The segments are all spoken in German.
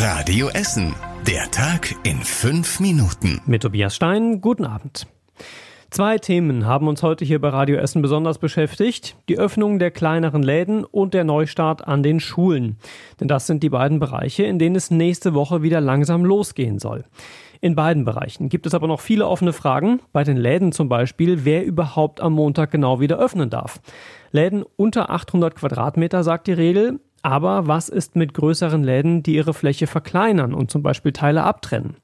Radio Essen. Der Tag in fünf Minuten. Mit Tobias Stein, guten Abend. Zwei Themen haben uns heute hier bei Radio Essen besonders beschäftigt. Die Öffnung der kleineren Läden und der Neustart an den Schulen. Denn das sind die beiden Bereiche, in denen es nächste Woche wieder langsam losgehen soll. In beiden Bereichen gibt es aber noch viele offene Fragen. Bei den Läden zum Beispiel, wer überhaupt am Montag genau wieder öffnen darf. Läden unter 800 Quadratmeter sagt die Regel. Aber was ist mit größeren Läden, die ihre Fläche verkleinern und zum Beispiel Teile abtrennen?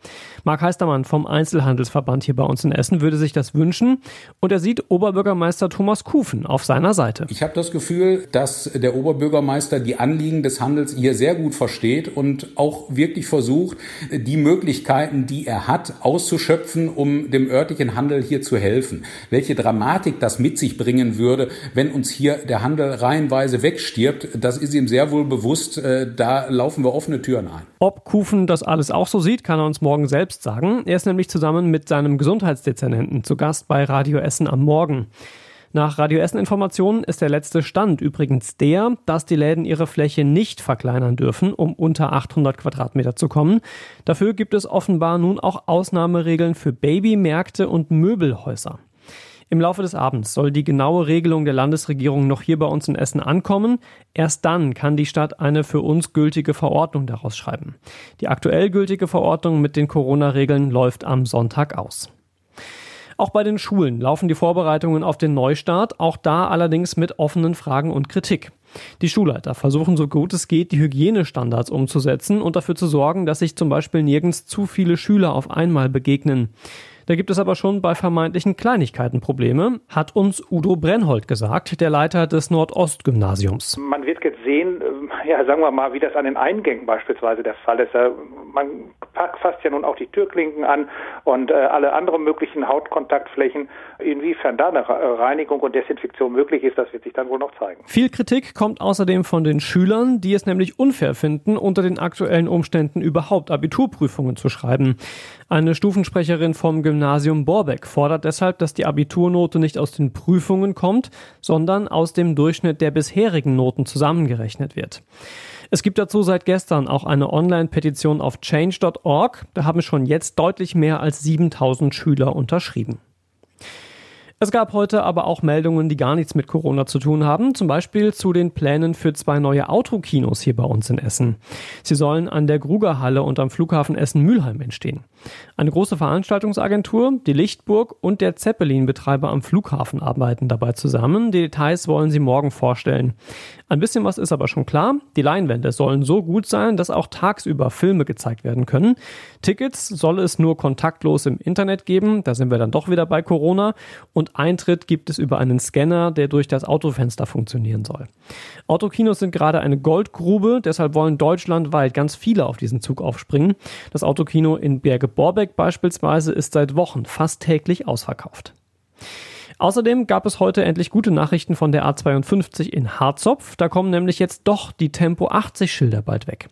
Marc Heistermann vom Einzelhandelsverband hier bei uns in Essen würde sich das wünschen und er sieht Oberbürgermeister Thomas Kufen auf seiner Seite. Ich habe das Gefühl, dass der Oberbürgermeister die Anliegen des Handels hier sehr gut versteht und auch wirklich versucht, die Möglichkeiten, die er hat, auszuschöpfen, um dem örtlichen Handel hier zu helfen. Welche Dramatik das mit sich bringen würde, wenn uns hier der Handel reihenweise wegstirbt, das ist ihm sehr wohl bewusst, äh, da laufen wir offene Türen ein. Ob Kufen das alles auch so sieht, kann er uns morgen selbst sagen. Er ist nämlich zusammen mit seinem Gesundheitsdezernenten zu Gast bei Radio Essen am Morgen. Nach Radio Essen Informationen ist der letzte Stand übrigens der, dass die Läden ihre Fläche nicht verkleinern dürfen, um unter 800 Quadratmeter zu kommen. Dafür gibt es offenbar nun auch Ausnahmeregeln für Babymärkte und Möbelhäuser. Im Laufe des Abends soll die genaue Regelung der Landesregierung noch hier bei uns in Essen ankommen. Erst dann kann die Stadt eine für uns gültige Verordnung daraus schreiben. Die aktuell gültige Verordnung mit den Corona-Regeln läuft am Sonntag aus. Auch bei den Schulen laufen die Vorbereitungen auf den Neustart, auch da allerdings mit offenen Fragen und Kritik. Die Schulleiter versuchen so gut es geht, die Hygienestandards umzusetzen und dafür zu sorgen, dass sich zum Beispiel nirgends zu viele Schüler auf einmal begegnen. Da gibt es aber schon bei vermeintlichen Kleinigkeiten Probleme, hat uns Udo Brennhold gesagt, der Leiter des Nordostgymnasiums. Man wird jetzt sehen, äh, ja, sagen wir mal, wie das an den Eingängen beispielsweise der Fall ist. Man fasst ja nun auch die Türklinken an und äh, alle anderen möglichen Hautkontaktflächen. Inwiefern da eine Reinigung und Desinfektion möglich ist, das wird sich dann wohl noch zeigen. Viel Kritik kommt außerdem von den Schülern, die es nämlich unfair finden, unter den aktuellen Umständen überhaupt Abiturprüfungen zu schreiben. Eine Stufensprecherin vom Gymnasium Borbeck fordert deshalb, dass die Abiturnote nicht aus den Prüfungen kommt, sondern aus dem Durchschnitt der bisherigen Noten zusammengerechnet wird. Es gibt dazu seit gestern auch eine Online-Petition auf change.org. Da haben schon jetzt deutlich mehr als 7000 Schüler unterschrieben. Es gab heute aber auch Meldungen, die gar nichts mit Corona zu tun haben, zum Beispiel zu den Plänen für zwei neue Autokinos hier bei uns in Essen. Sie sollen an der Grugerhalle und am Flughafen Essen-Mülheim entstehen. Eine große Veranstaltungsagentur, die Lichtburg und der Zeppelin-Betreiber am Flughafen arbeiten dabei zusammen. Die Details wollen sie morgen vorstellen. Ein bisschen was ist aber schon klar. Die Leinwände sollen so gut sein, dass auch tagsüber Filme gezeigt werden können. Tickets soll es nur kontaktlos im Internet geben. Da sind wir dann doch wieder bei Corona. Und Eintritt gibt es über einen Scanner, der durch das Autofenster funktionieren soll. Autokinos sind gerade eine Goldgrube. Deshalb wollen deutschlandweit ganz viele auf diesen Zug aufspringen. Das Autokino in Berge Borbeck beispielsweise ist seit Wochen fast täglich ausverkauft. Außerdem gab es heute endlich gute Nachrichten von der A52 in Harzopf. Da kommen nämlich jetzt doch die Tempo 80 Schilder bald weg.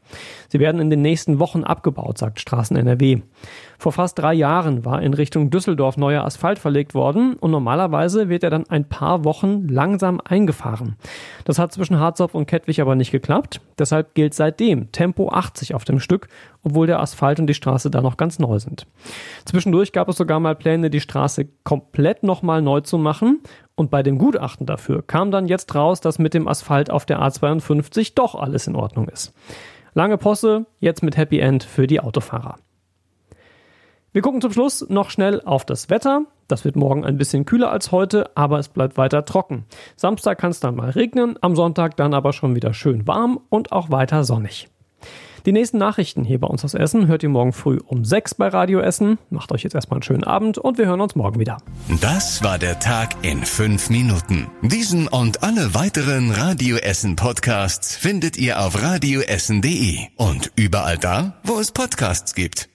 Sie werden in den nächsten Wochen abgebaut, sagt Straßen NRW. Vor fast drei Jahren war in Richtung Düsseldorf neuer Asphalt verlegt worden und normalerweise wird er dann ein paar Wochen langsam eingefahren. Das hat zwischen Harzopf und Kettwig aber nicht geklappt. Deshalb gilt seitdem Tempo 80 auf dem Stück, obwohl der Asphalt und die Straße da noch ganz neu sind. Zwischendurch gab es sogar mal Pläne, die Straße komplett nochmal neu zu machen. Und bei dem Gutachten dafür kam dann jetzt raus, dass mit dem Asphalt auf der A52 doch alles in Ordnung ist. Lange Posse, jetzt mit Happy End für die Autofahrer. Wir gucken zum Schluss noch schnell auf das Wetter. Das wird morgen ein bisschen kühler als heute, aber es bleibt weiter trocken. Samstag kann es dann mal regnen, am Sonntag dann aber schon wieder schön warm und auch weiter sonnig. Die nächsten Nachrichten hier bei uns aus Essen hört ihr morgen früh um 6 bei Radio Essen. Macht euch jetzt erstmal einen schönen Abend und wir hören uns morgen wieder. Das war der Tag in 5 Minuten. Diesen und alle weiteren Radio Essen Podcasts findet ihr auf radioessen.de und überall da, wo es Podcasts gibt.